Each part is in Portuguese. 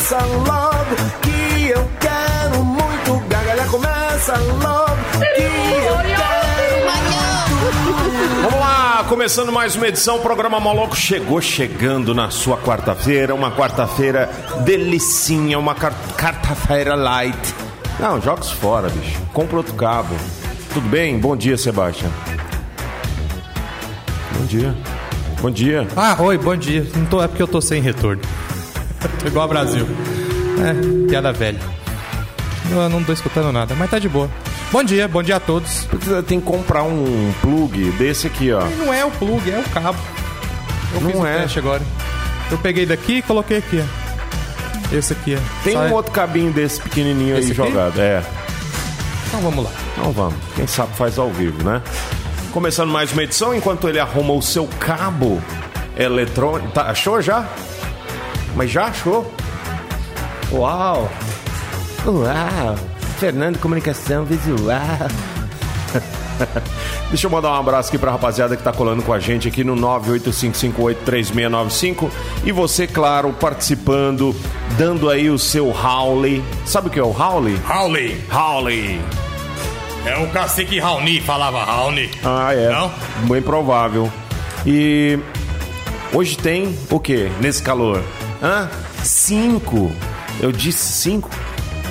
começa logo que eu quero muito. Gargalhar começa logo que eu quero muito. Vamos lá, começando mais uma edição, o programa Moloco chegou chegando na sua quarta-feira, uma quarta-feira delicinha, uma quarta-feira light. Não, jogos fora, bicho. Compra outro cabo. Tudo bem? Bom dia, Sebastião. Bom dia. Bom dia. Ah, oi, bom dia. Não tô, é porque eu tô sem retorno. Tô igual ao Brasil. É, piada velha. Eu não tô escutando nada, mas tá de boa. Bom dia, bom dia a todos. Tem que comprar um plug desse aqui, ó. Não é o plug, é o cabo. Eu Não fiz é. teste agora. Eu peguei daqui e coloquei aqui, ó. Esse aqui, ó. Tem Só um é- outro cabinho desse pequenininho Esse aí aqui? jogado. É. Então vamos lá. Então vamos. Quem sabe faz ao vivo, né? Começando mais uma edição, enquanto ele arruma o seu cabo eletrônico. Tá, achou já? Mas já achou? Uau! Uau! Fernando Comunicação Visual. Deixa eu mandar um abraço aqui pra rapaziada que tá colando com a gente aqui no 985583695 e você, claro, participando, dando aí o seu Howley. Sabe o que é o Howley? Rauli. Howley. É o cacique Raoni, falava Raoni. Ah, é. Não? Bem provável. E hoje tem o quê nesse calor? Hã? Cinco. Eu disse cinco?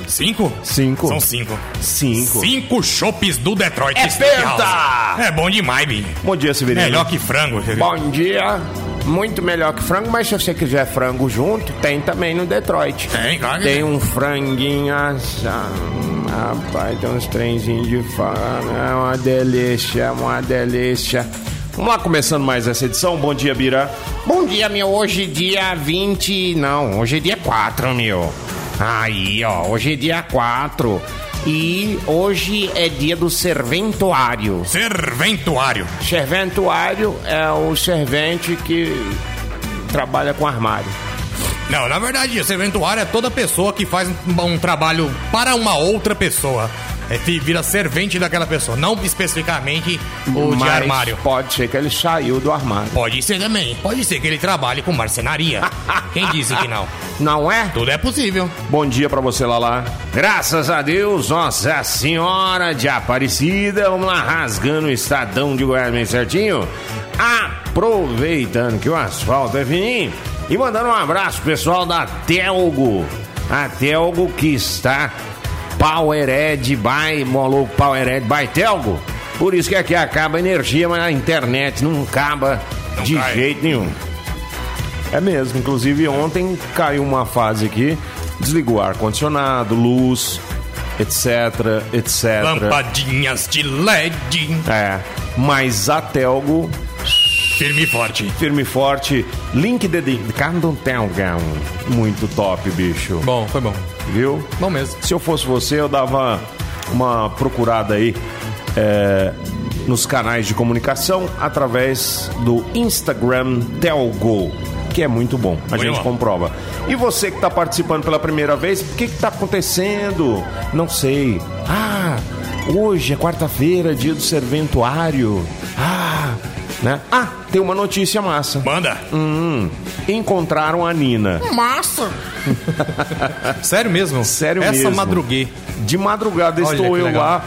Cinco? Cinco. São cinco. Cinco. Cinco chopes do Detroit É penta! É bom demais, bicho. Bom dia, Severino. Melhor que frango. Bom dia. Muito melhor que frango, mas se você quiser frango junto, tem também no Detroit. Tem, claro Tem um franguinho assado. Rapaz, tem uns trenzinhos de fora. É uma delícia, uma delícia. Vamos lá, começando mais essa edição. Bom dia, Bira. Bom dia, meu. Hoje dia 20. Não, hoje é dia 4, meu. Aí, ó. Hoje é dia 4. E hoje é dia do serventuário. Serventuário. Serventuário é o servente que trabalha com armário. Não, na verdade, serventuário é toda pessoa que faz um, um trabalho para uma outra pessoa. É, vira servente daquela pessoa, não especificamente o de Mas armário. Pode ser que ele saiu do armário. Pode ser também. Pode ser que ele trabalhe com marcenaria. Quem disse que não? Não é? Tudo é possível. Bom dia pra você, Lala. Graças a Deus, Nossa Senhora de Aparecida. Vamos lá, rasgando o estadão de Goiás bem certinho. Aproveitando que o asfalto é fininho. E mandando um abraço pessoal da Telgo. A Telgo que está Powered by Moloco Powered by Telgo. Por isso que aqui acaba a energia, mas a internet não acaba Não de cai. jeito nenhum. É mesmo, inclusive ontem caiu uma fase aqui, desligou ar-condicionado, luz, etc, etc. Lampadinhas de LED. É, mas a Telgo, Firme e forte. firme e forte, link dedicado Telgão. Muito top, bicho. Bom, foi bom. Viu? Bom mesmo. Se eu fosse você, eu dava uma procurada aí é, nos canais de comunicação através do Instagram Telgo, que é muito bom. A Muito gente bom. comprova. E você que está participando pela primeira vez, o que está acontecendo? Não sei. Ah, hoje é quarta-feira, dia do serventuário. Ah, né? Ah, tem uma notícia massa. Manda. Hum, encontraram a Nina. Massa! Sério mesmo? Sério Essa mesmo. madruguei. De madrugada Olha estou eu legal. lá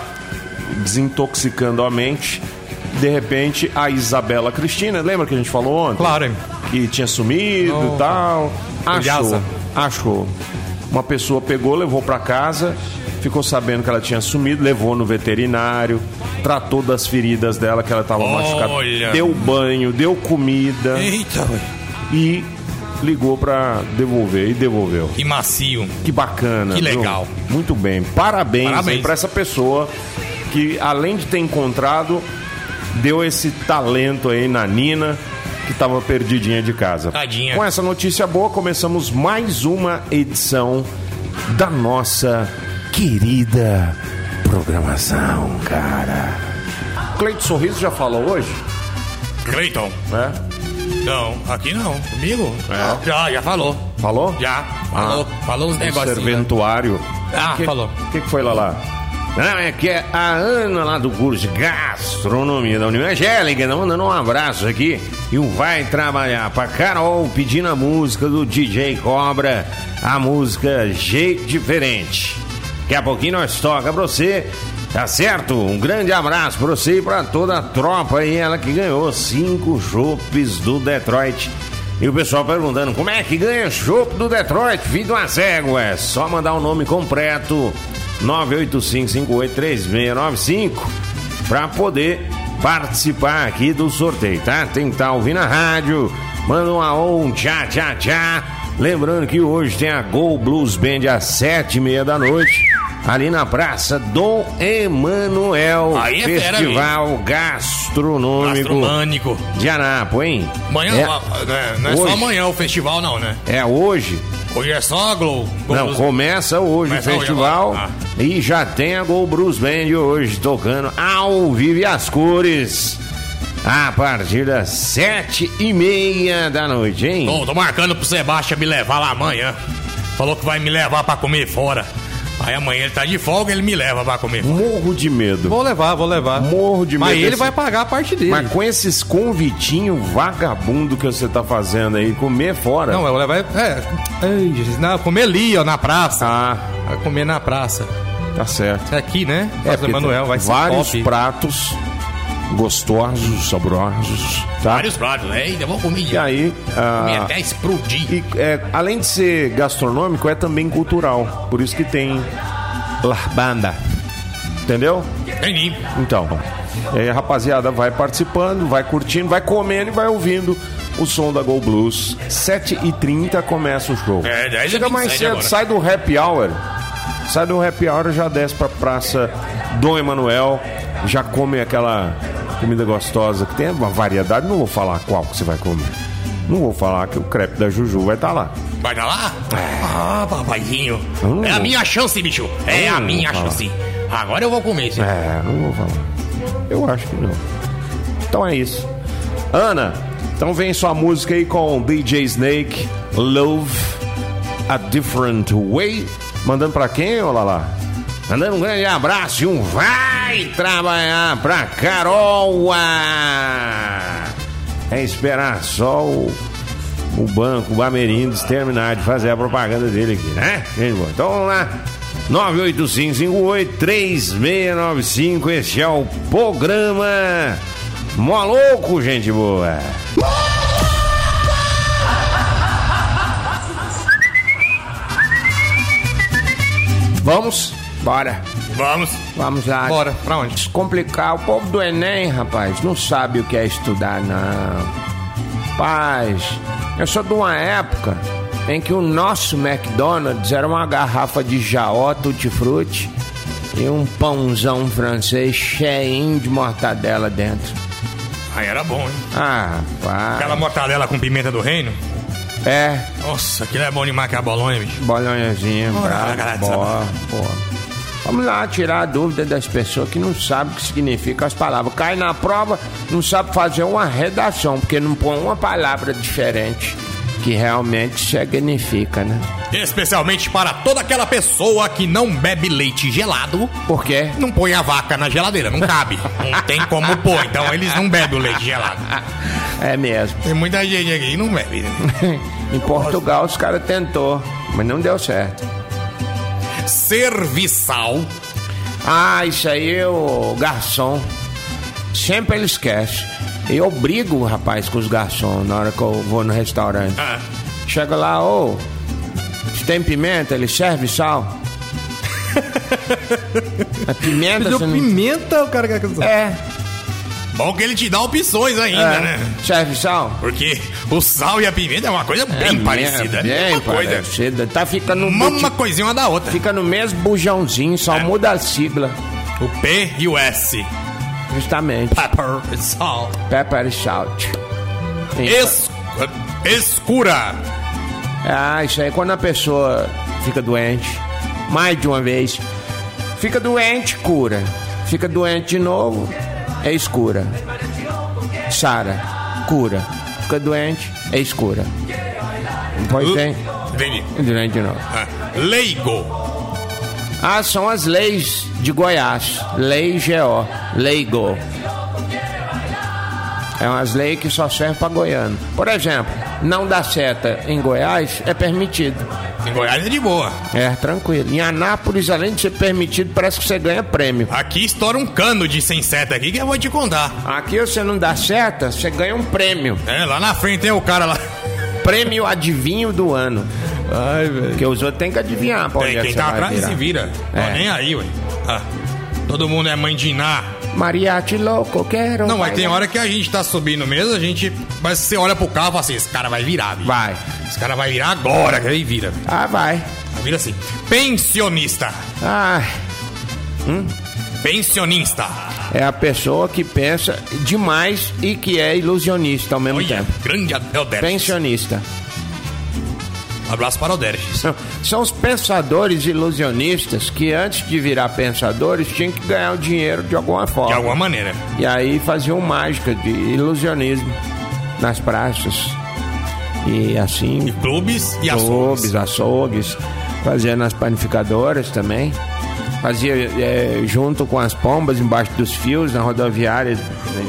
desintoxicando a mente. De repente, a Isabela Cristina, lembra que a gente falou ontem? Claro, hein? Que tinha sumido e tal. Achou. Achou. Uma pessoa pegou, levou pra casa, ficou sabendo que ela tinha sumido, levou no veterinário, tratou das feridas dela, que ela tava Olha. machucada. Deu banho, deu comida Eita, ué. e ligou pra devolver e devolveu. que macio. Que bacana. Que viu? legal. Muito bem. Parabéns, Parabéns. pra essa pessoa que, além de ter encontrado, deu esse talento aí na Nina, que tava perdidinha de casa. Tadinha. Com essa notícia boa, começamos mais uma edição da nossa querida programação, cara. Cleito Sorriso já falou hoje? Cleiton. Né? Não, aqui não. Comigo? É. Já, já falou. Falou? Já. Falou. Ah. Falou os O negocinhos. serventuário. Ah, Que- falou. O que, que foi lá lá? Não, é que é a Ana lá do curso de gastronomia da União Angélica, tá mandando um abraço aqui. E um vai trabalhar pra Carol pedindo a música do DJ Cobra, a música Jeito Diferente. Daqui a pouquinho nós toca pra você, tá certo? Um grande abraço pra você e pra toda a tropa aí, ela que ganhou cinco chopes do Detroit. E o pessoal perguntando como é que ganha chopp do Detroit, filho de uma é só mandar o nome completo 985583695 para poder participar aqui do sorteio, tá? Tem que estar ouvindo a rádio, manda um um tchá, tchá, tchá. Lembrando que hoje tem a Go Blues Band às sete e meia da noite, ali na Praça Dom Emanuel, Aí é fera, Festival Gastronômico Gastronômico. de Anápolis, hein? Amanhã, É- não é hoje. só amanhã o festival, não, né? É hoje? Hoje é só a Glow. Não, Blues- começa hoje Começa o hoje festival agora. e já tem a Go Bruce Band hoje tocando ao vivo e as cores a partir das sete e meia da noite, hein? Tô, tô marcando pro Sebastião me levar lá amanhã. Falou que vai me levar pra comer fora. Aí amanhã ele tá de folga, ele me leva pra comer. Morro de medo. Vou levar, vou levar. Morro de Mas medo ele desse- vai pagar a parte dele. Mas com esses convitinhos vagabundo que você tá fazendo aí, comer fora. Não, eu vou levar. É. Ai, Jesus, não, comer ali, ó, na praça. Ah, Vai comer na praça. tá certo. É aqui, né? É, Manuel, vai ser vários top. pratos gostosos, saborosos, tá? Vários pratos, né? Ainda vou comer. E aí, ah, Comer até explodir. E, é, além de ser gastronômico, é também cultural. Por isso que tem larbanda. Entendeu? Entendi. Então, é, rapaziada vai participando, vai curtindo, vai comendo e vai ouvindo o som da Go Blues. 7h30 começa o show. É, 10 Chega mais 27 cedo, agora. sai do happy hour. Sai do happy hour, já desce pra Praça Dom Emanuel, já come aquela comida gostosa que tem uma variedade. Não vou falar qual que você vai comer. Não vou falar que o crepe da Juju vai estar lá. Vai dar lá? Ah, papaizinho. Hum. É a minha chance, bicho. É a Hum, minha fala. chance. Agora eu vou comer, sim. É, não vou falar. Eu acho que não. Então é isso. Ana, então vem sua música aí com DJ Snake, Love a Different Way. Mandando pra quem, ô Lala? Mandando um grande abraço e um vai trabalhar pra Carol. Ah! É esperar só o, o banco, o Bamerindos terminar de fazer a propaganda dele aqui, né? Então vamos lá. 985583695. Esse é o programa Moloco, gente boa. Vamos? Bora. Vamos. Vamos lá. Bora, pra onde? Descomplicar. O povo do Enem, rapaz, não sabe o que é estudar, não. Paz, eu sou de uma época em que o nosso McDonald's era uma garrafa de jaó tutti-frutti e um pãozão francês cheinho de mortadela dentro. Aí era bom, hein? Ah, pá. Aquela mortadela com pimenta do reino. É, Nossa, aquilo é bom demais que a bolonha, bicho. bolonhazinha, bravo, galera, boa, boa. Vamos lá tirar a dúvida das pessoas que não sabem o que significa as palavras. Cai na prova, não sabe fazer uma redação, porque não põe uma palavra diferente que realmente significa, né? Especialmente para toda aquela pessoa que não bebe leite gelado. Por quê? Não põe a vaca na geladeira, não cabe. Não tem como pôr, então eles não bebem o leite gelado. É mesmo. Tem muita gente aqui que não bebe. né? em Portugal os caras tentou, mas não deu certo. Serviçal. Ah, isso aí é o garçom. Sempre ele esquece. Eu brigo, rapaz, com os garçons na hora que eu vou no restaurante. Ah, Chega lá, ô, se tem pimenta, ele serve sal. A pimenta, Pediu não... pimenta, o cara quer É, bom que ele te dá opções ainda, é. né? Serve sal? Porque o sal e a pimenta é uma coisa bem parecida. É, bem coisa. parecida. Tá ficando Uma, uma coisinha uma da outra. Fica no mesmo bujãozinho, só É. muda a sigla. O P e o S. Justamente. Pepper e salt. Pepper e salt. Es... Escura. Ah, isso aí quando a pessoa fica doente, mais de uma vez, fica doente, cura. Fica doente de novo, é escura. Sara, cura. Fica doente, é escura. Pois tem, Entendi. de novo. Ah, Leigo. Ah, são as leis de Goiás. Lei GO. Lei GO. É umas leis que só servem para goiano. Por exemplo, não dar seta em Goiás é permitido. Em Goiás é de boa. É, tranquilo. Em Anápolis, além de ser permitido, parece que você ganha prêmio. Aqui estoura um cano de sem seta aqui que eu vou te contar. Aqui você não dá seta, você ganha um prêmio. É, lá na frente tem o cara lá. Prêmio adivinho do ano. Ai, velho. Porque os outros têm que adivinhar pra Tem, é que quem tá atrás virar. se vira. Tô É. nem aí, ué. Ah, todo mundo é mãe de Iná. Mariachi louco, quero. Não, mas tem hora que a gente tá subindo mesmo, a gente. Mas você olha pro carro e fala assim: esse cara vai virar, bicho. Vai. Esse cara vai virar agora, que aí vira. bicho. Ah, vai. Vira assim. Pensionista. Ah, Pensionista. é a pessoa que pensa demais e que é ilusionista ao mesmo Olha, tempo. grande Oderges. Pensionista. Abraço para o Oderges. São, são os pensadores ilusionistas que antes de virar pensadores tinham que ganhar o dinheiro de alguma forma. De alguma maneira. E aí faziam mágica de ilusionismo nas praças. E assim, E clubes e açougues. clubes, açougues, fazia nas panificadoras também. Fazia é, junto com as pombas embaixo dos fios na rodoviária.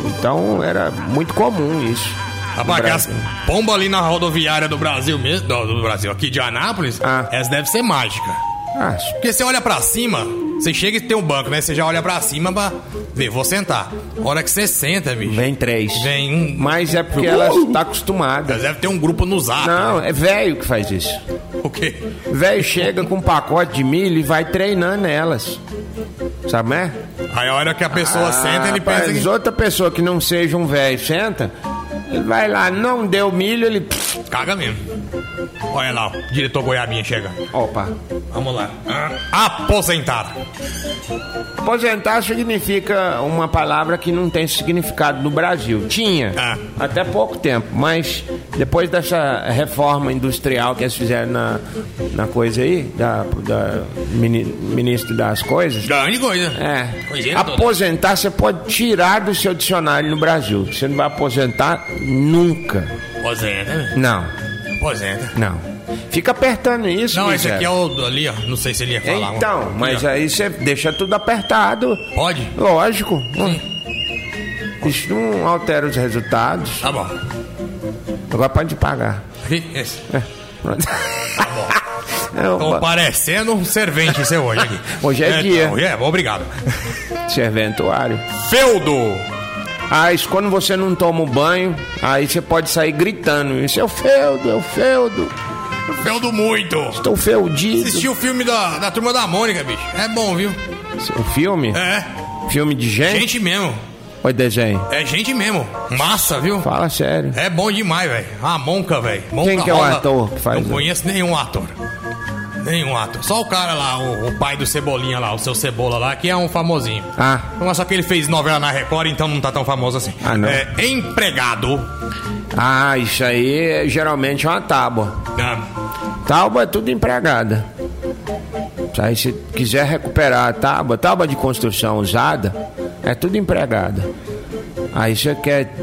Então era muito comum isso. Rapaz, Brasil. pombas ali na rodoviária do Brasil mesmo, do, do Brasil, aqui de Anápolis, Ah. essa deve ser mágica. Ah, Porque você olha pra cima, você chega e tem um banco, né? Você já olha pra cima pra ver, vou sentar. A hora que você senta, bicho, vem três. vem um. Mas é porque ela está acostumada. Deve ter um grupo no zap. Não, é velho que faz isso. O quê? Velho chega com um pacote de milho e vai treinando elas. Sabe, né? Aí a hora que a pessoa senta, ele pensa Mas que. outra pessoa que não seja um velho senta, ele vai lá, não deu milho, ele. Caga mesmo. Olha lá, o diretor Goiabinha chega. Opa. Vamos lá. Aposentar. Aposentar significa uma palavra que não tem significado no Brasil. Tinha, Ah. até pouco tempo, mas depois dessa reforma industrial que eles fizeram na, na coisa aí, da, da mini- ministro das coisas, Grande coisa. É. Coisinha toda. Aposentar você pode tirar do seu dicionário no Brasil. Você não vai aposentar nunca. Aposenta, né? Não, Aposenta. não. Fica apertando isso, Não, esse aqui é o ali, ó. Não sei se ele ia falar. Então, mas ó. aí você deixa tudo apertado. Pode? Lógico. Isso não altera os resultados. Tá bom. Agora pode pagar. Esse. É. Pronto. É, Tô opa, parecendo um servente seu hoje aqui. Hoje é dia. Hoje é, obrigado. serventuário. Feudo. Ah, isso quando você não toma o banho, aí você pode sair gritando. Isso é o feudo, é o feudo. Feudo muito. Estou feudido. Assisti o filme da, da Turma da Mônica, bicho. É bom, viu? O filme? É. Filme de gente? Gente mesmo. Ou é desenho? É gente mesmo. Massa, viu? Fala sério. É bom demais, velho. A Monca, velho. Quem que é o ator que faz Não conheço nenhum ator. Nenhum ator. Só o cara lá, o, o pai do Cebolinha lá, o seu Cebola lá, que é um famosinho. Ah, Mas só que ele fez novela na Record, então não tá tão famoso assim. Ah, não. É empregado. ah, isso aí é, geralmente é uma tábua. Ah, Tábua é tudo empregada. Aí se quiser recuperar a tábua, tábua de construção usada, é tudo empregada. Aí você quer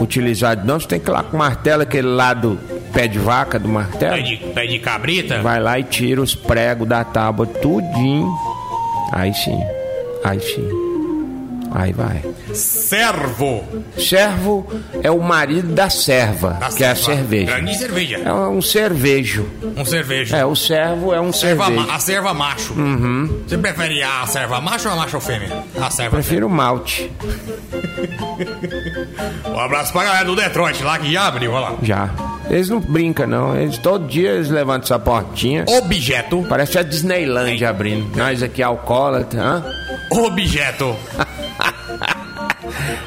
utilizar de novo, você tem que ir lá com o martelo, aquele lado pé de vaca do pé martelo. de, pé de cabrita. Vai lá e tira os pregos da tábua, tudinho. Aí sim, aí sim. Aí vai. Servo. Servo é o marido da serva, Da que é a serva. cerveja. Grande cerveja. É um cervejo. Um cervejo. É, o servo é um Serva cervejo. a serva macho. Uhum. Você prefere a serva macho ou a macho fêmea? A serva Prefiro o malte, Um abraço pra galera do Detroit lá que já abriu, olha lá. já. Eles não brincam, não. Eles todo dia eles levantam essa portinha. Objeto. Parece a Disneylandia abrindo. Nós aqui alcoólatra, hã? Objeto.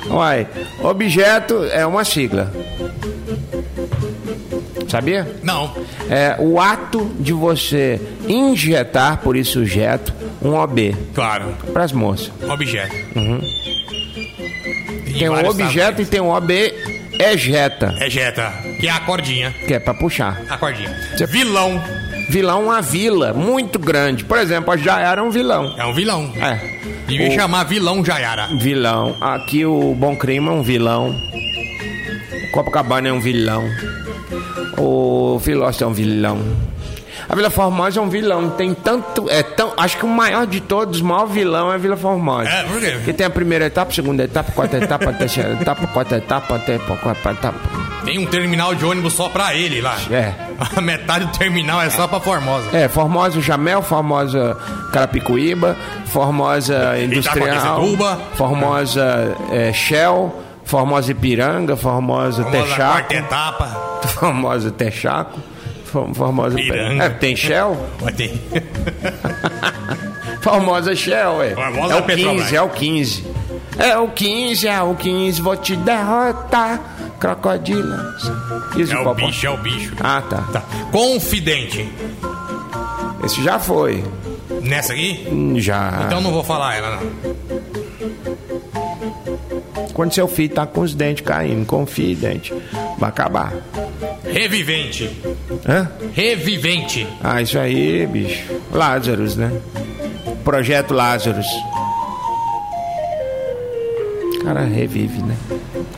Uai, objeto é uma sigla. Sabia? Não. É o ato de você injetar, por isso sujeto, um OB Claro. para as moças. Objeto. Tem um objeto e tem um OB ejeta, Ejeta. Que é a cordinha. que é para puxar. A cordinha. Vilão. Vilão é uma vila muito grande. Por exemplo, a Jaiara é um vilão. É um vilão. É. Devia O- chamar vilão Jaiara. Vilão. Aqui o Bom Crime é um vilão. O Copacabana é um vilão. O Filósofo é um vilão. A Vila Formosa é um vilão, tem tanto. É tão, acho que o maior de todos, o maior vilão é a Vila Formosa. É, por quê? Porque tem a primeira etapa, segunda etapa, quarta etapa, terceira etapa, quarta etapa, até quarta etapa. Tem um terminal de ônibus só pra ele lá. É. A metade do terminal é só pra Formosa. É, Formosa Jamel, Formosa Carapicuíba, Formosa Industrial. Formosa é, Shell, Formosa Ipiranga, Formosa, Formosa Texaco, quarta etapa. Formosa Texaco, For- Formosa... Piranga. É, tem Shell? Ter. Formosa Shell, é. Formosa é o Petrobras. 15, é o 15. É o 15, é o 15, vou te derrotar, crocodila. Isso, É o bicho, é o bicho. Ah, tá. Tá. Confidente. Esse já foi. Nessa aqui? Já. Então não vou falar ela, não. Quando seu filho tá com os dentes caindo, confie, dente. Vai acabar. Revivente. Hã? Revivente. Ah, isso aí, bicho. Lazarus, né? Projeto Lazarus. O cara revive, né?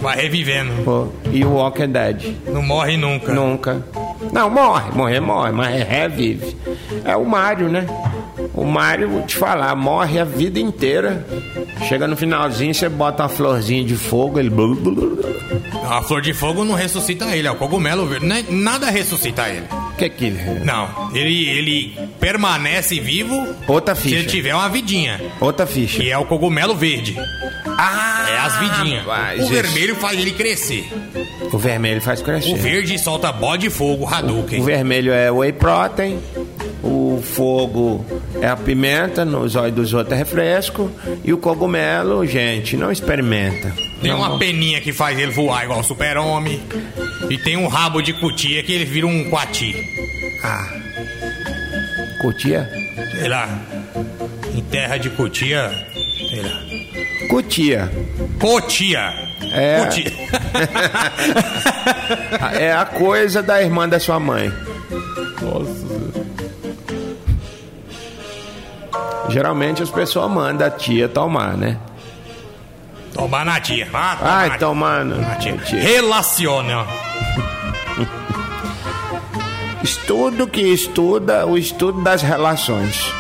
Vai revivendo. Pô, e o Walking Dead? Não morre nunca. Nunca. Não, morre, morrer morre, mas revive. É o Mário, né? O Mário, vou te falar, morre a vida inteira. Chega no finalzinho, você bota uma florzinha de fogo, ele. A flor de fogo não ressuscita ele, é o cogumelo verde. É- Nada ressuscita ele. O que que. Não, ele, ele permanece vivo Outra se ele ficha. tiver uma vidinha. Outra ficha. Que é o cogumelo verde. Ah! É as vidinhas. rapaz, o esse- vermelho faz ele crescer. O vermelho faz crescer. O verde solta bó de fogo, Hadouken. O vermelho é whey protein. O fogo é a pimenta, nos olhos dos outros é refresco. E o cogumelo, gente, não experimenta. Tem Não- uma peninha que faz ele voar igual super-homem. E tem um rabo de cutia que ele vira um coati. Ah. Cutia? Sei lá. Em terra de cutia. Sei lá. Cutia. Cotia. É. Cutia. É a coisa da irmã da sua mãe. Geralmente as pessoas mandam a tia tomar, né? Tomar na tia. Ah, tomar Ai, na tia. Relaciona. Estudo que estuda o estudo das relações.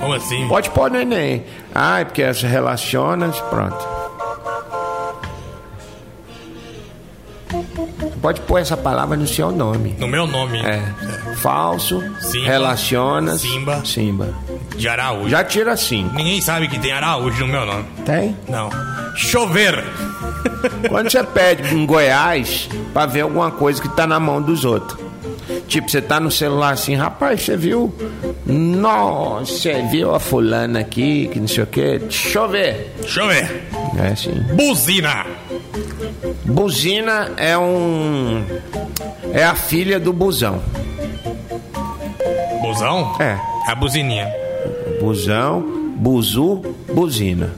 Como assim? Pode pôr no Enem. Ai, porque as relacionas, pronto. Pode pôr essa palavra no seu nome. No meu nome. É. Falso, Simba, relacionas. Simba. Simba. De Araújo. Já tira cinco. Ninguém sabe que tem Araújo no meu nome. Tem? Não. Chover. Quando você pede em Goiás pra ver alguma coisa que tá na mão dos outros. Tipo, você tá no celular assim, rapaz, você viu? Nossa, você viu a fulana aqui, que não sei o quê. Deixa eu ver. Chover. É assim. Buzina. Buzina é um. É a filha do busão. Buzão? É. A buzininha. Busão, buzu, buzina.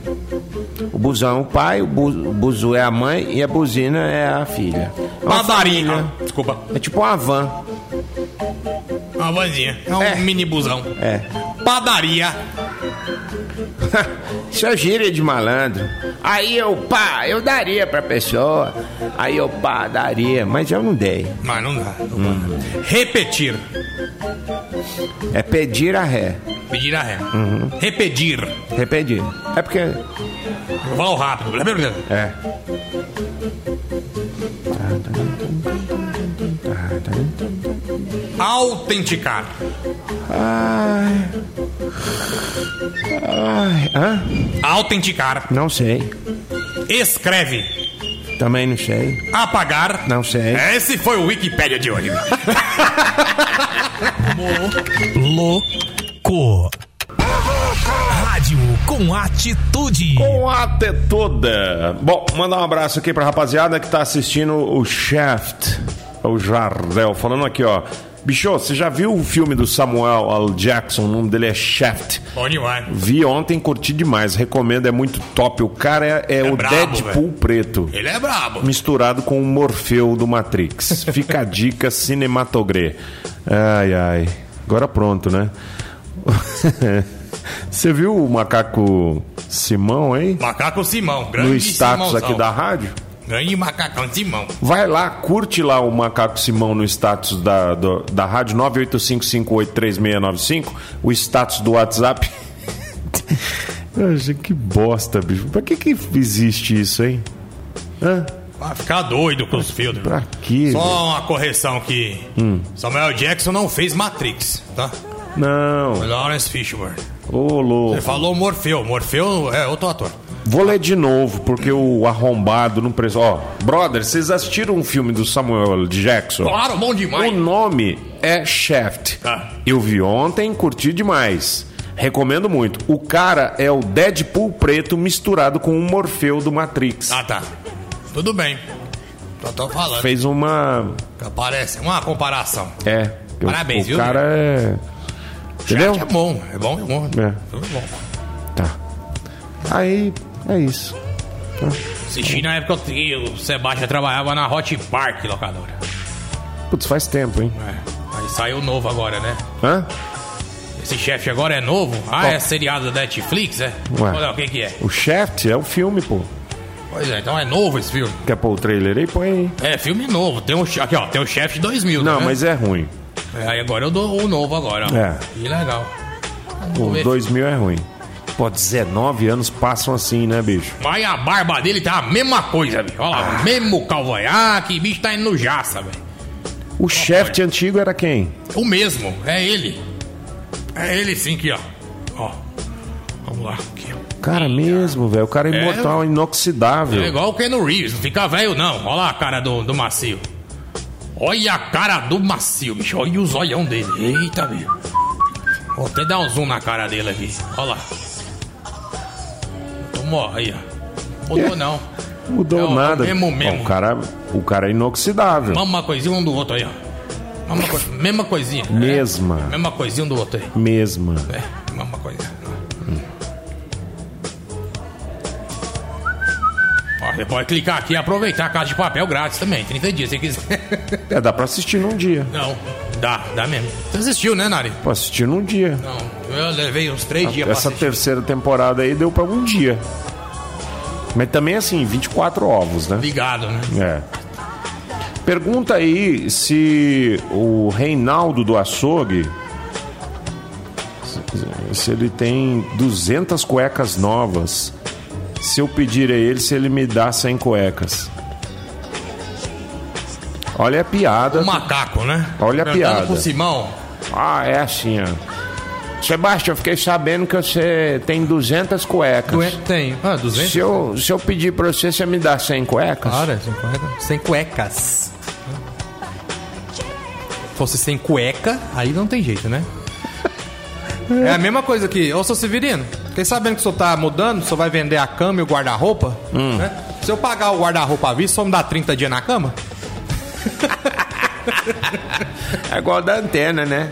O busão é o pai, o, bu, o buzu é a mãe e a buzina é a filha. É uma família. Desculpa. É tipo uma van. Uma vanzinha. É um É. mini busão. É. Padaria. Isso é gíria de malandro. Aí eu, pá, eu daria pra pessoa. Aí eu, pá, daria. Mas eu não dei. Mas não dá. Não dá. Repetir. É pedir a ré. Pedir a ré. Uhum. Repetir. Repetir. É porque. Falo rápido. É. Autenticar. Ai. Ai. Hã? Autenticar. Não sei. Escreve. Também não sei. Apagar. Não sei. Esse foi o Wikipédia de hoje. Louco. Rádio com atitude. Com até toda. Bom, mandar um abraço aqui pra rapaziada que tá assistindo o Shaft, o Jardel, falando aqui, ó. Bicho, você já viu o filme do Samuel L. Jackson? O nome dele é Shaft. Bom demais. Vi ontem, curti demais. Recomendo, é muito top. O cara é, é o brabo, Deadpool preto. Ele é brabo. Misturado com o Morfeu do Matrix. Fica a dica cinematogrê. Ai, ai. Agora pronto, né? Você viu o macaco Simão, hein? Macaco Simão. Grande No status Simãozão. aqui da rádio? Grande macacão Simão. Vai lá, curte lá o Macaco Simão no status da, do- da rádio 985583695, o status do WhatsApp. Que bosta, bicho. Pra que que existe isso, hein? Hã? Vai ficar doido com os filmes. Pra quê? Só uma correção aqui. Samuel Jackson não fez Matrix, tá? Não. Lawrence Fishburne. Ô, louco. Você falou Morfeu. Morfeu é outro ator. Vou ler de novo, porque o arrombado não preço. Ó, brother, vocês assistiram um filme do Samuel Jackson? Claro, bom O demais. nome é Shaft. Ah. Eu vi ontem, curti demais. Recomendo muito. O cara é o Deadpool preto misturado com o Morfeu do Matrix. Ah, tá. Tudo bem. Só tô falando. Fez uma. Parece uma comparação. É. o- Parabéns, o, viu, cara é. Entendeu? É bom, é bom, é bom. É. Tudo bom. Tá. Aí, é isso. Assisti na época que o Sebastião trabalhava na Hot Park, locadora. Putz, faz tempo, hein? É. Aí saiu novo agora, né? Hã? Esse chefe agora é novo? Ah, é seriado da Netflix, é? Ué. O que que é? O Shaft é o filme, pô. Pois é, então é novo esse filme. Quer pôr o trailer aí? Põe aí. É, filme novo. Tem um, aqui, ó, tem o de 2000, Não, né? mas é ruim. É, Aí agora eu dou o novo agora, ó. É. Que legal. O Vamos ver. 2000 é ruim. Pô, 19 anos passam assim, né, bicho? Mas a barba dele tá a mesma coisa, velho. Olha Ah. lá, mesmo calvanhaque, bicho tá indo no jaça, velho. O Shaft antigo era quem? O mesmo, é ele. É ele sim, aqui, ó. Ó. Vamos lá, aqui, ó. Cara mesmo, velho. O cara é imortal, É inoxidável. igual o Ken Reeves, não fica velho não. Olha lá a cara do, do macio. Olha a cara do macio, bicho. Olha o zoião dele. Eita, bicho. Vou até dar um zoom na cara dele aqui. Olha lá. Tomou, aí, ó. Mudou não. Mudou É o- nada. é o mesmo, mesmo. o, cara, o cara é inoxidável. Mesma coisinha um do outro aí, ó. Mesma, coi- mesma coisinha. Mesma. É, mesma coisinha um do outro aí. Mesma. É, mesma coisa. Ó, você pode clicar aqui e aproveitar a casa de papel grátis também, 30 dias se quiser. É, dá pra assistir num dia. Não, dá, dá mesmo. Você assistiu, né, Nari? Pô, assistir num dia. Não, eu levei uns três dias pra Essa assistir. terceira temporada aí deu pra um dia. Mas também assim, 24 ovos, né? Ligado, né? É. Pergunta aí se o Reinaldo do açougue se- se ele tem 200 cuecas novas. Se eu pedir a ele se ele me dá 100 cuecas. Olha a piada. O macaco, né? Olha a piada. pro Simão. Ah, é assim, ó. Sebastião, eu fiquei sabendo que você tem 200 cuecas. Tem. Ah, 200? Se eu, se eu pedir pra você, você me dá 100 cuecas? Cara, sem cueca. Sem cuecas. Se fosse sem cueca, aí não tem jeito, né? É a mesma coisa que, ô seu Severino, fiquei sabendo que o senhor tá mudando, o senhor vai vender a cama e o guarda-roupa? né? Se eu pagar o guarda-roupa à vista, o senhor me dá 30 dias na cama? É igual da antena, né?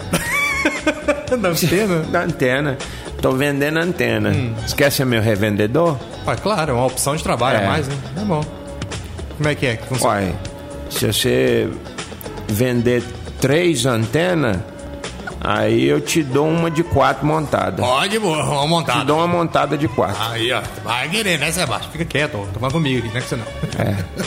Da antena? Da antena. Tô vendendo antena. Esquece meu revendedor? Ah, claro, é uma opção de trabalho É. a mais, né? É bom. Como é que é? que funciona? Uai, se você vender três antenas, aí eu te dou uma de quatro montada. Pode, boa, vamos Te dou uma montada de quatro. Aí, ó. Vai querer, né, Sebastião? Fica quieto, ó. Falando comigo aqui, não é que você não.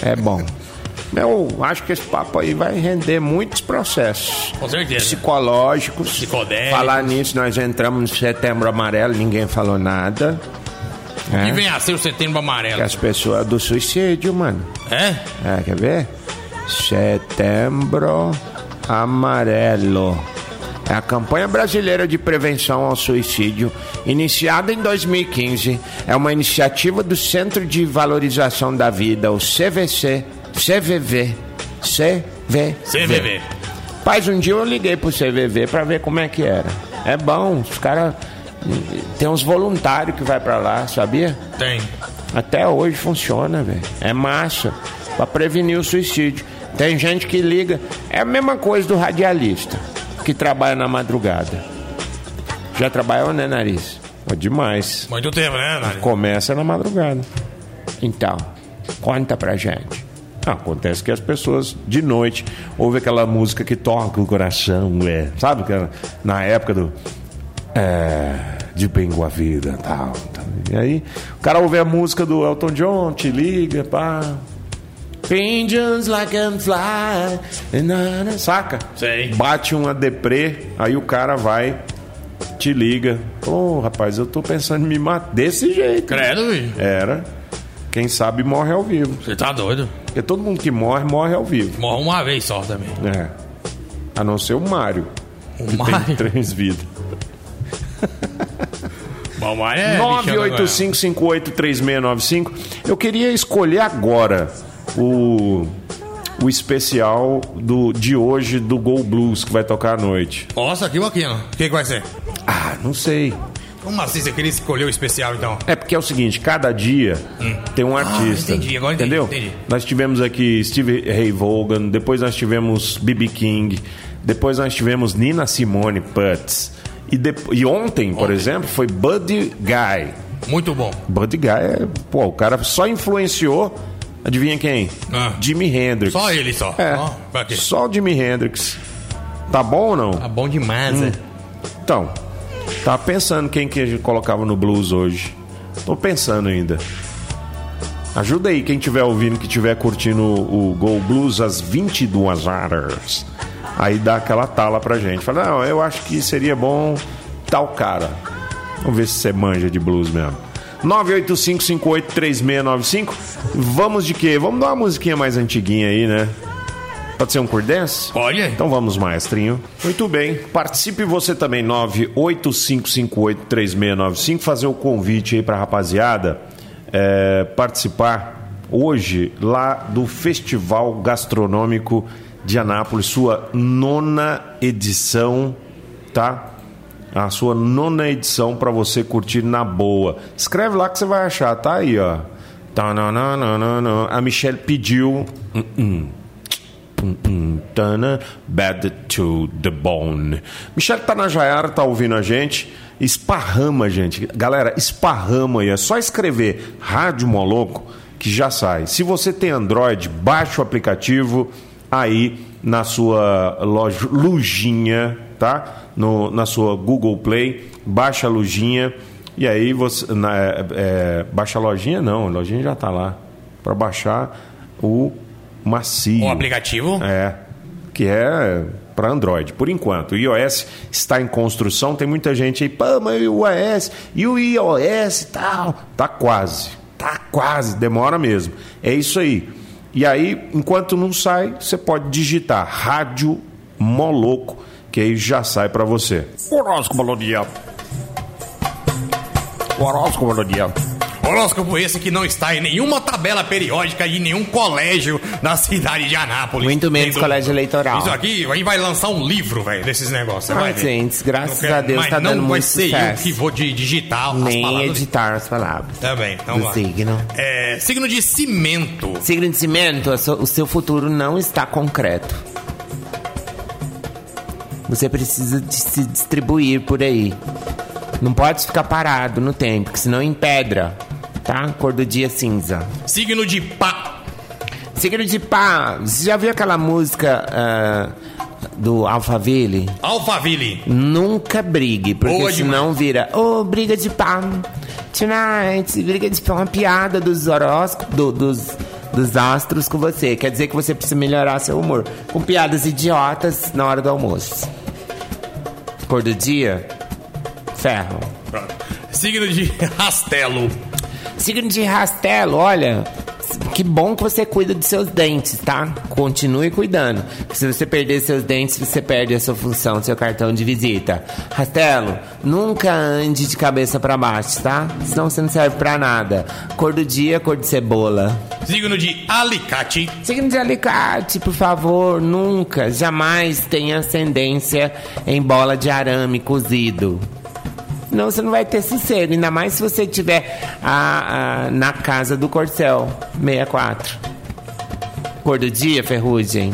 É, é bom. Eu acho que esse papo aí vai render muitos processos. Com certeza. psicológicos. Psicodélicos. Falar nisso, nós entramos no setembro amarelo, ninguém falou nada. E É, vem a ser o setembro que amarelo. as pessoas do suicídio, mano. É? É, quer ver? Setembro amarelo. É a campanha brasileira de prevenção ao suicídio, iniciada em 2015. É uma iniciativa do Centro de Valorização da Vida, o CVC, CVV, CVV. CVV. Paz, um dia eu liguei pro CVV pra ver como é que era. É bom, os caras. Tem uns voluntários que vai pra lá, sabia? Tem. Até hoje funciona, velho. É massa. Pra prevenir o suicídio. Tem gente que liga. É a mesma coisa do radialista que trabalha na madrugada. Já trabalhou, né, nariz? Ó, demais. Muito tempo, né, Nari? Começa na madrugada. Então, conta pra gente. Acontece que as pessoas, de noite, ouvem aquela música que toca o coração, é, sabe? Na época do. É, de bem com a vida tal, tal. E aí, o cara ouve a música do Elton John, te liga, pá. Pigeons like can fly. Saca? Sei. Bate uma deprê, aí o cara vai, te liga. Ô, rapaz, eu tô pensando em me matar desse jeito. Credo, bicho. Era. Quem sabe morre ao vivo. Você tá doido? Porque todo mundo que morre, morre ao vivo. Morre uma vez só também. É. A não ser o Mário. O que Mário? Tem três vidas. Bom, mas é. bichão agora. 985583695. Eu queria escolher agora o, o especial do, de hoje do Go Blues que vai tocar à noite. Nossa, que bacana. O que, que vai ser? Ah, não sei. Como assim você queria escolher o especial então? É porque é o seguinte, cada dia tem um artista. Hum. Ah, entendi, agora entendi, entendeu? entendi. Nós tivemos aqui Steve Ray Vaughan, depois nós tivemos B.B. King, depois nós tivemos Nina Simone Putz. E, de- e ontem, por exemplo, foi Buddy Guy. Muito bom. Buddy Guy é. Pô, o cara só influenciou. Adivinha quem? Ah. Jimi Hendrix. Só ele só. É. Quê? Só o Jimi Hendrix. Tá bom ou não? Tá bom demais, Hum. é. Então, tava pensando quem que a gente colocava no blues hoje. Tô pensando ainda. Ajuda aí quem estiver ouvindo, que estiver curtindo o, o Go Blues às 22 horas. Aí dá aquela tala pra gente. Fala, não, eu acho que seria bom tal cara. Vamos ver se você manja de blues mesmo. 985583695. Vamos de quê? Vamos dar uma musiquinha mais antiguinha aí, né? Pode ser um Cordance? Pode. Então vamos, maestrinho. Muito bem. Participe você também, 985583695. Fazer o convite aí pra rapaziada é, participar hoje lá do Festival Gastronômico de Anápolis, sua nona edição, tá? A sua nona edição pra você curtir na boa. Escreve lá que você vai achar, tá aí, ó. A Michelle pediu. Hum, hum. Bad to the bone. Michele na Jaiara, tá ouvindo a gente. Esparrama, gente. Galera, esparrama aí. É só escrever Rádio Moloco que já sai. Se você tem Android, baixa o aplicativo aí na sua loja, lojinha, tá? No, na sua Google Play, baixa a lojinha e aí você. Na, é, é, baixa a lojinha? Não, a lojinha já tá lá. Para baixar o macio. O aplicativo? É, que é para Android, por enquanto. O iOS está em construção, tem muita gente aí, pô, mas e o iOS e o iOS e tal. Tá quase, tá quase, demora mesmo. É isso aí. E aí, enquanto não sai, você pode digitar Rádio Moloco, que aí já sai para você. Horóscopo do dia. Horóscopo do dia. Horóscopo esse que não está em nenhuma tabela periódica de nenhum colégio da cidade de Anápolis. Muito menos colégio eleitoral. Isso aqui, aí vai lançar um livro, velho, desses negócios. Vai ver. gente, graças Não quero- a Deus tá não dando vai muito ser eu sucesso. que vou de digitar Nem palavras. editar as palavras. Tá bem, então do lá. signo. É, signo de cimento. Signo de cimento, o seu futuro não está concreto. Você precisa de se distribuir por aí. Não pode ficar parado no tempo, porque senão empedra. Tá? Cor do dia cinza. Signo de pá. Signo de pá. Você já viu aquela música ah, do Alphaville? Alphaville. Nunca brigue, porque Boa senão vira, ô, briga de pá. Tonight, briga de pá, uma piada dos horóscopos, do- dos, dos astros com você. Quer dizer que você precisa melhorar seu humor. Com piadas idiotas na hora do almoço. Cor do dia, ferro. Pronto. Signo de rastelo. Signo de rastelo, olha. Que bom que você cuida dos seus dentes, tá? Continue cuidando. Se você perder seus dentes, você perde a sua função, seu cartão de visita. Rastelo, nunca ande de cabeça pra baixo, tá? Senão você não serve pra nada. Cor do dia, cor de cebola. Signo de alicate. Signo de alicate, por favor, nunca, jamais tenha ascendência em bola de arame cozido. Senão você não vai ter sossego, ainda mais se você estiver na casa do Corcel 64. Cor do dia, ferrugem.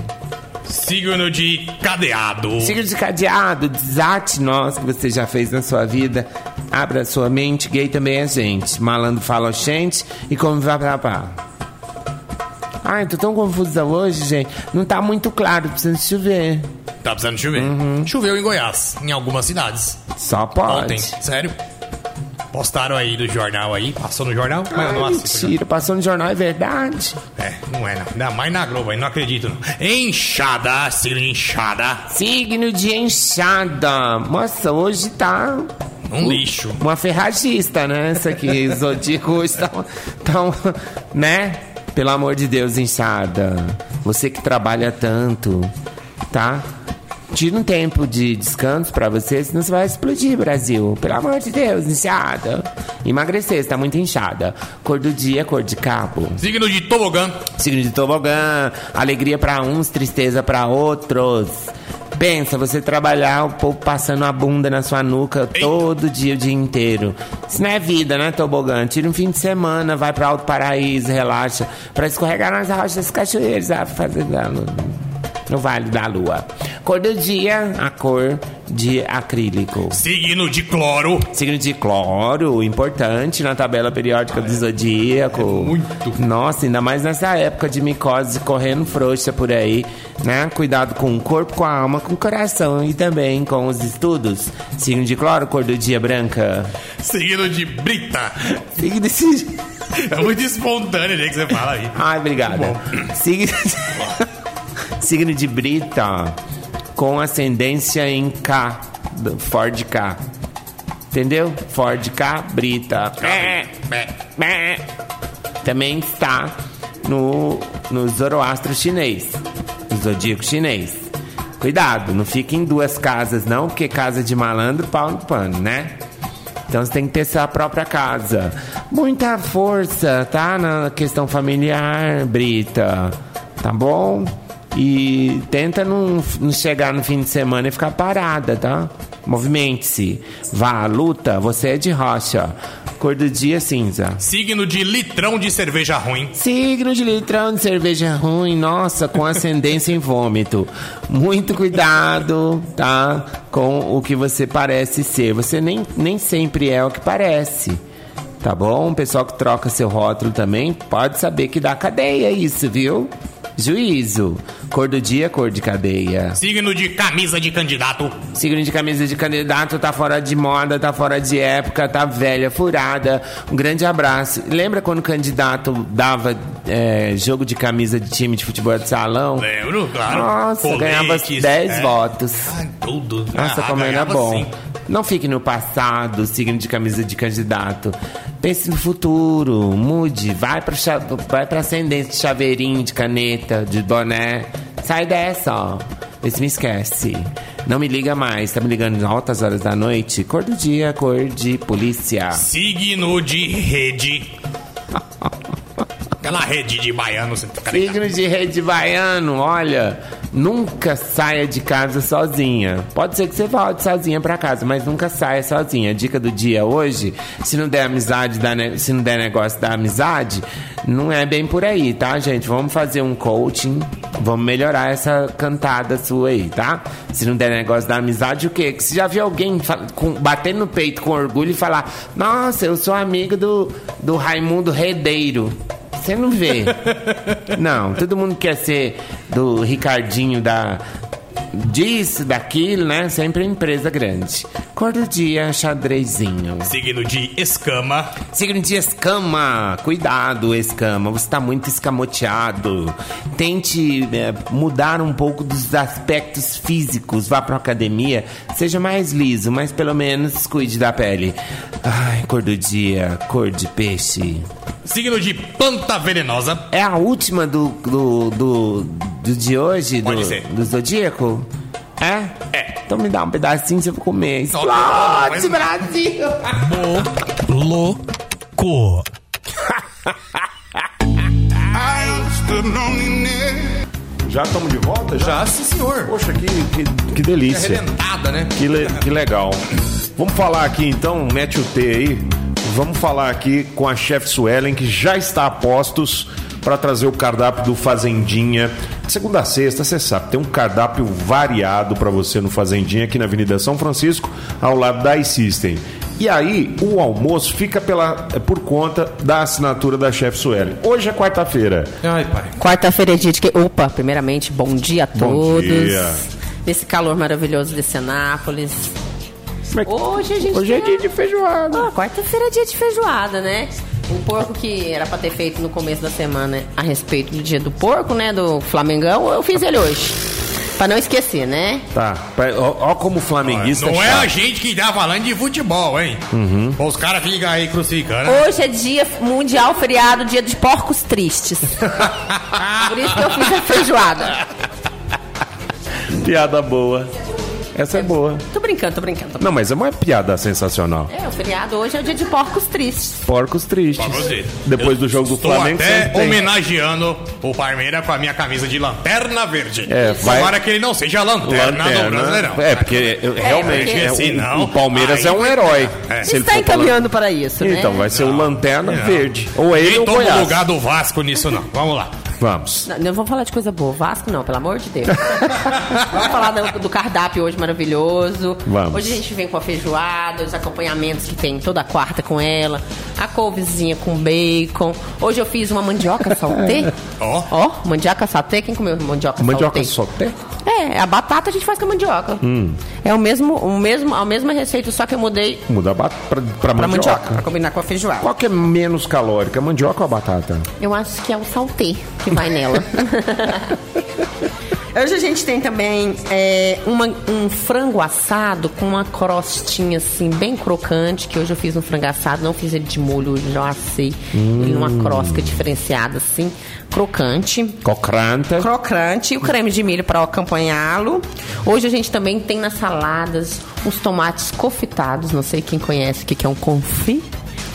Signo de cadeado. Signo de cadeado, desate nós que você já fez na sua vida. Abra sua mente, gay também é gente. Malandro fala gente e como vai pra pá. Ai, tô tão confusa hoje, gente. Não tá muito claro, precisa chover. Tá precisando chover. Uhum. Choveu em Goiás, em algumas cidades. Só pode. Ontem. Sério? Postaram aí do jornal aí, passou no jornal, mas eu não assisto. mentira, passou no jornal, é verdade. É, não é não. Ainda mais na Globo aí, não acredito não. Enxada, signo de enxada. Signo de enxada. Nossa, hoje tá Um lixo. uma ferragista, né? Essa aqui, Zodíaco hoje tá, tá né? Pelo amor de Deus, enxada. Você que trabalha tanto, tá? Tira um tempo de descanso pra você, senão você vai explodir, Brasil. Pelo amor de Deus, inchada. Emagrecer, você tá muito inchada. Cor do dia, cor de cabo. Signo de tobogã. Signo de tobogã, alegria pra uns, tristeza pra outros. Pensa, você trabalhar, o povo passando a bunda na sua nuca todo dia, o dia inteiro. Isso não é vida, né, tobogã? Tira um fim de semana, vai pra Alto Paraíso, relaxa. Pra escorregar nas rochas cachoeiras, ah, fazer no, no Vale da Lua. Cor do dia, a cor de acrílico. Signo de cloro. Signo de cloro, importante na tabela periódica do zodíaco. muito. Nossa, ainda mais nessa época de micose correndo frouxa por aí, né? Cuidado com o corpo, com a alma, com o coração e também com os estudos. Signo de cloro, cor do dia branca. Signo de brita. Signo de... É muito espontâneo o que você fala aí. Ai, obrigada. Signo de... Signo de brita, com ascendência em K, Ford K. Entendeu? Ford K, brita. Bé. Também está no, no Zoroastro chinês, no zodíaco chinês. Cuidado, não fique em duas casas não, porque casa de malandro, pau no pano, né? Então você tem que ter sua própria casa. Muita força, tá? Na questão familiar, Brita. Tá bom? E tenta não, não chegar no fim de semana e ficar parada, tá? Movimente-se. Vá à luta, você é de rocha. Cor do dia cinza. Signo de litrão de cerveja ruim. Signo de litrão de cerveja ruim, nossa, com ascendência em vômito. Muito cuidado, tá? Com o que você parece ser. Você nem, nem sempre é o que parece. Tá bom? O pessoal que troca seu rótulo também pode saber que dá cadeia isso, viu? Juízo. Cor do dia, cor de cadeia. Signo de camisa de candidato. Signo de camisa de candidato tá fora de moda, tá fora de época, tá velha, furada. Um grande abraço. Lembra quando o candidato dava é, jogo de camisa de time de futebol de salão? Lembro, claro. Nossa, Coletes, ganhava 10 é. votos. Ah, tudo. Nossa, Ah, como era bom. sim. Não fique no passado, signo de camisa de candidato. Pense no futuro, mude, vai pra, cha- vai pra ascendência de chaveirinho, de caneta, de boné. Sai dessa, ó. Vê se me esquece. Não me liga mais, tá me ligando em altas horas da noite. Cor do dia, cor de polícia. Signo de rede. Aquela rede de baiano, você ligado? Signo de rede baiano, olha, nunca saia de casa sozinha. Pode ser que você volte sozinha pra casa, mas nunca saia sozinha. Dica do dia hoje, se não der amizade, dá ne- se não der negócio da amizade, não é bem por aí, tá, gente? Vamos fazer um coaching, vamos melhorar essa cantada sua aí, tá? Se não der negócio da amizade, o quê? Que você já viu alguém com- batendo no peito com orgulho e falar: Nossa, eu sou amigo do, do Raimundo Redeiro. Você não vê. Não, todo mundo quer ser do Ricardinho da disso, daquilo, né? Sempre empresa grande. Cor do dia, xadrezinho. Signo de escama. Signo de escama. Cuidado, escama. Você está muito escamoteado. Tente é, mudar um pouco dos aspectos físicos. Vá para academia. Seja mais liso, mas pelo menos cuide da pele. Ai, cor do dia, cor de peixe. Signo de planta venenosa. É a última do, do, do, do de hoje? Pode do, ser. do Zodíaco? É? É. Então me dá um pedacinho se eu vou comer. Explode, mas- Brasil! Louco. Já estamos de volta? Já? Já, sim, senhor. Poxa, que, que, que delícia. Arrebentada, né? Que, le- que legal. Vamos falar aqui então, mete o T aí. Vamos falar aqui com a chefe Suelen, que já está a postos para trazer o cardápio do Fazendinha. De Segunda a sexta, você sabe, tem um cardápio variado para você no Fazendinha aqui na Avenida São Francisco, ao lado da iSystem. E aí, o almoço fica pela, é por conta da assinatura da chefe Suelen. Hoje é quarta-feira. Ai, pai. Quarta-feira é dia de que. Opa, primeiramente, bom dia a Bom todos. dia. Nesse calor maravilhoso de Cenápolis. Hoje a gente Hoje é dia de feijoada. Ah, quarta-feira é dia de feijoada, né? O porco que era pra ter feito no começo da semana a respeito do dia do porco, né? Do Flamengão, eu fiz ele hoje. Pra não esquecer, né? Tá. Ó, ó como o flamenguista Não é é a chato. gente que tá falando de futebol, hein? Pô, Os caras ficam aí crucificando. Hoje é dia mundial feriado, dia de porcos tristes. Por isso que eu fiz a feijoada. Piada boa. Essa é boa. Tô brincando, tô brincando. Não, mas é uma piada sensacional. É, o feriado hoje é o dia de porcos tristes. Porcos tristes. Pra você. Depois do jogo do Estou Flamengo, até homenageando o Parmeira com a minha camisa de lanterna verde. É, vai- Tomara que ele não seja lanterna, do Brasileirão. É, porque eu- realmente porque é, o- senão- o, Palmeiras aí é um herói. É. Se ele Está encaminhando para isso, né? Então, vai ser o Lanterna Não. Verde. Ou ele Nem ou o Goiás. lugar do Vasco nisso, não. Vamos lá. Vamos. Não, não vamos falar de coisa boa. Vasco não, pelo amor de Deus. vamos falar do, do cardápio hoje maravilhoso. Vamos. Hoje a gente vem com a feijoada, os acompanhamentos que tem toda quarta com ela. A couvezinha com bacon. Hoje eu fiz uma mandioca saltê. Ó. Ó, mandioca saltê. Quem comeu mandioca, Mandioca saltê? soté? É, a batata a gente faz com a mandioca. Hum. É o mesmo, o mesmo, a mesma receita, só que eu mudei Muda a bat pra, pra pra mandioca, mandioca. pra combinar com a feijoada. Qual que é menos calórica, mandioca ou a batata? Eu acho que é o saltê que vai nela. Hoje a gente tem também é, uma- um frango assado com uma crostinha assim, bem crocante, que hoje eu fiz um frango assado, não fiz ele de molho, hoje eu assei ele numa crosca diferenciada assim, crocante. Cocranta. Crocante e o creme de milho para acompanhá-lo. Hoje a gente também tem nas saladas os tomates confitados. Não sei quem conhece o que que é um confit.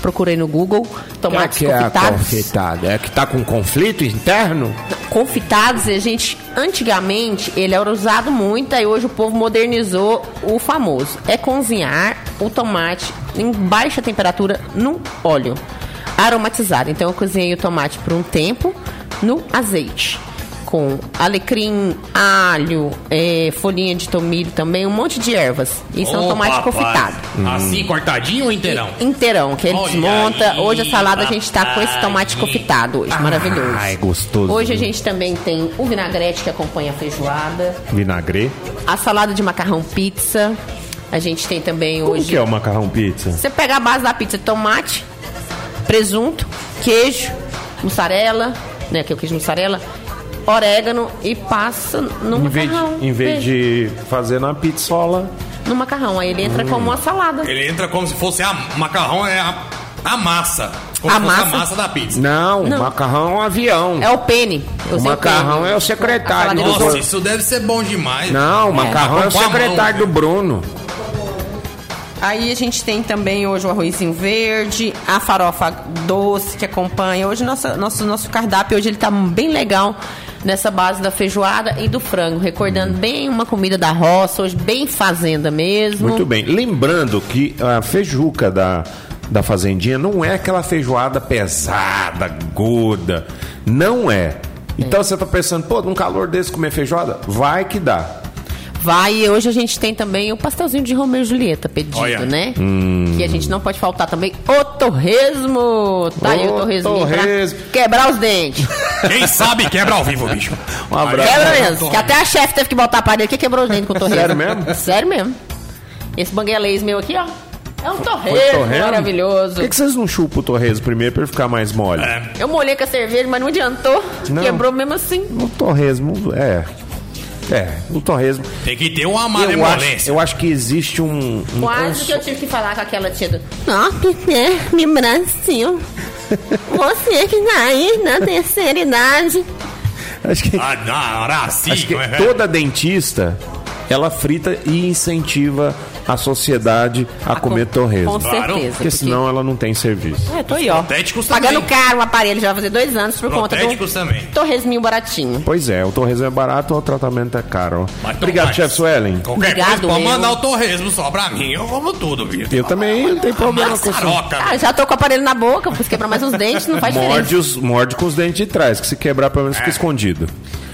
Procurei no Google. Tomates que é a confitados. confitada? É que tá com conflito interno? confitados, a gente antigamente ele era usado muito, aí hoje o povo modernizou o famoso. É cozinhar o tomate em baixa temperatura no óleo aromatizado. Então eu cozinhei o tomate por um tempo no azeite. Com alecrim, alho, eh, folhinha de tomilho também, um monte de ervas. Isso é um tomate papai. confitado. Assim, cortadinho ou inteirão? Inteirão, que ele Olha desmonta. aí, Hoje a salada a gente tá com esse tomate confitado hoje, maravilhoso. Ai, gostoso. Hoje a gente também tem o vinagrete que acompanha a feijoada, Vinagre. a salada de macarrão pizza. A gente tem também Como hoje. que é o macarrão pizza? Você pega a base da pizza, tomate, presunto, queijo, mussarela, né, que é o queijo mussarela, orégano e passa no Em vez, macarrão. de, em vez Veja, de fazer na pizzola, No macarrão, aí ele entra Hum. como uma salada. Ele entra como se fosse a macarrão, é a, a massa. Como A se fosse massa? a massa da pizza. Não, Não. macarrão é um avião. É o pene. O sei macarrão pene. é o secretário do salada Nossa, Nossa, isso deve ser bom demais. Não, o macarrão é o com a mão, secretário do velho. Bruno. Aí a gente tem também hoje o arrozinho verde, a farofa doce que acompanha. Hoje nossa, nosso, nosso cardápio hoje ele tá bem legal nessa base da feijoada e do frango, recordando bem uma comida da roça, hoje bem fazenda mesmo. Muito bem. Lembrando que a feijuca da, da Fazendinha não é aquela feijoada pesada, gorda. Não é. Então você tá pensando, pô, num calor desse comer feijoada? Vai que dá. Vai, e hoje a gente tem também o pastelzinho de Romeu e Julieta pedido, Olha. né? Que a gente não pode faltar também o torresmo. Tá aí o torresmo torresmo. quebrar os dentes. Quem sabe quebra ao vivo, bicho. Um abraço. Quebra mesmo. Que até a chefe teve que botar a parede que quebrou os dentes com o torresmo. Sério mesmo? Sério mesmo. Esse banguelês meu aqui, ó. É um torresmo, torresmo? maravilhoso. Por que, que vocês não chupam o torresmo primeiro pra ele ficar mais mole? Eu molhei com a cerveja, mas não adiantou. Não. Quebrou mesmo assim. O torresmo, é. É, o torresmo. Tem que ter uma Eu acho, malemolência. eu acho que existe um. um Quase que eu tive que falar com aquela tia do... Nossa, é, me Brasil. Você que tá aí na terceira idade. acho que, Ah, não, era assim, acho que é, é? toda dentista ela frita e incentiva a sociedade a, comer com, torresmo. Com Claro, certeza. Porque senão ela não tem serviço. É, tô aí, ó. Protéticos Pagando também. caro o aparelho, já vai fazer dois anos por conta do também. torresminho baratinho. Pois é, o torresmo é barato, o tratamento é caro. Mas Obrigado, chefe Suelen. Qualquer Obrigado, coisa, pode mandar o torresmo só pra mim. Eu como tudo, bicho. Eu também não tenho problema com isso. Ah, já tô com o aparelho na boca, preciso quebrar mais uns dentes, não faz diferença. Morde, os, morde com os dentes de trás, que se quebrar, pelo menos fica escondido.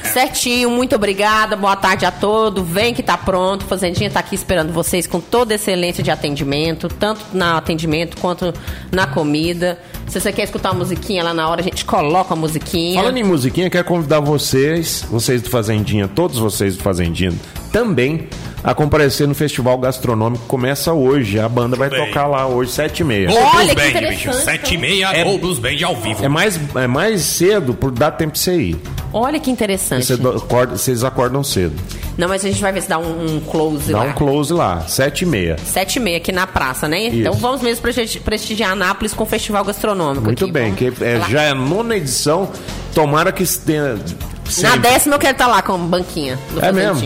Certinho, muito obrigada, boa tarde a todos. Vem que tá pronto, Fazendinha tá aqui esperando vocês com toda excelência de atendimento, tanto no atendimento quanto na comida. Se você quer escutar a musiquinha lá na hora, a gente coloca a musiquinha. Falando em musiquinha, quero convidar vocês, vocês do Fazendinha, todos vocês do Fazendinha, também a comparecer no Festival Gastronômico. Começa hoje. A banda vai bem. tocar lá hoje, 7h30. Gol Olha Blues que Band, interessante, bicho. Sete e meia, É- Gol Blues Band ao vivo. É mais, é mais cedo por dar tempo pra você ir. Olha que interessante. Você acorda- vocês acordam cedo. Não, mas a gente vai ver se dá um, um close Dá lá. um close lá, 7h30. Sete e meia aqui na praça, né? Então vamos mesmo presti- prestigiar Anápolis com o festival gastronômico. Muito aqui. bem, Vamos que é, já é a nona edição. Tomara que tenha. Na sempre. décima eu quero estar lá com a banquinha do É mesmo?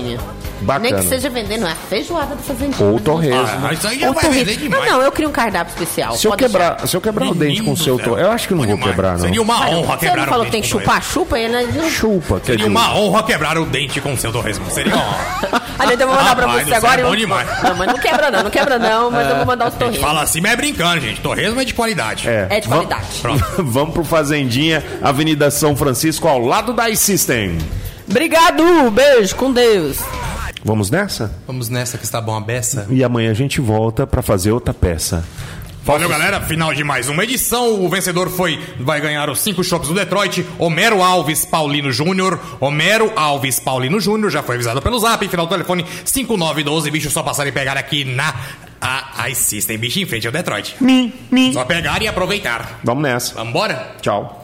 Bacana. Nem que seja vendendo a feijoada do Fazendinha. Ou torresmo. Ah, isso aí já Ou vai torresmo. vender demais. Ah, não, eu queria um cardápio especial. Se eu, Pode quebrar, se eu quebrar o dente Menino com o seu torresmo. Eu acho que não vou quebrar, não. Seria uma honra Você não quebrar falou o que tem que chupar? Chupa ele, né? Chupa, quer Seria dizer. uma honra quebrar o dente com seu torresmo. Seria uma honra. Ah, então eu vou mandar pra Rapaz você céu, agora. é eu- bom demais. Não, mas não quebra não, não quebra não, mas eu vou mandar os torresmos. fala assim, mas é brincando, gente. Torresmo é de qualidade. É de vam- qualidade. Pronto. Vamos pro Fazendinha, Avenida São Francisco, ao lado da iSystem. Obrigado, beijo, com Deus. Vamos nessa? Vamos nessa que está bom a beça. E amanhã a gente volta pra fazer outra peça. Valeu, galera. Final de mais uma edição. O vencedor foi. Vai ganhar os cinco shops do Detroit. Homero Alves Paulino Júnior. Homero Alves Paulino Júnior. Já foi avisado pelo zap. Final do telefone 5912. Bicho, só passar e pegar aqui na. A iSystem. Bicho em frente ao Detroit. Só pegar e aproveitar. Vamos nessa. Vambora? Tchau.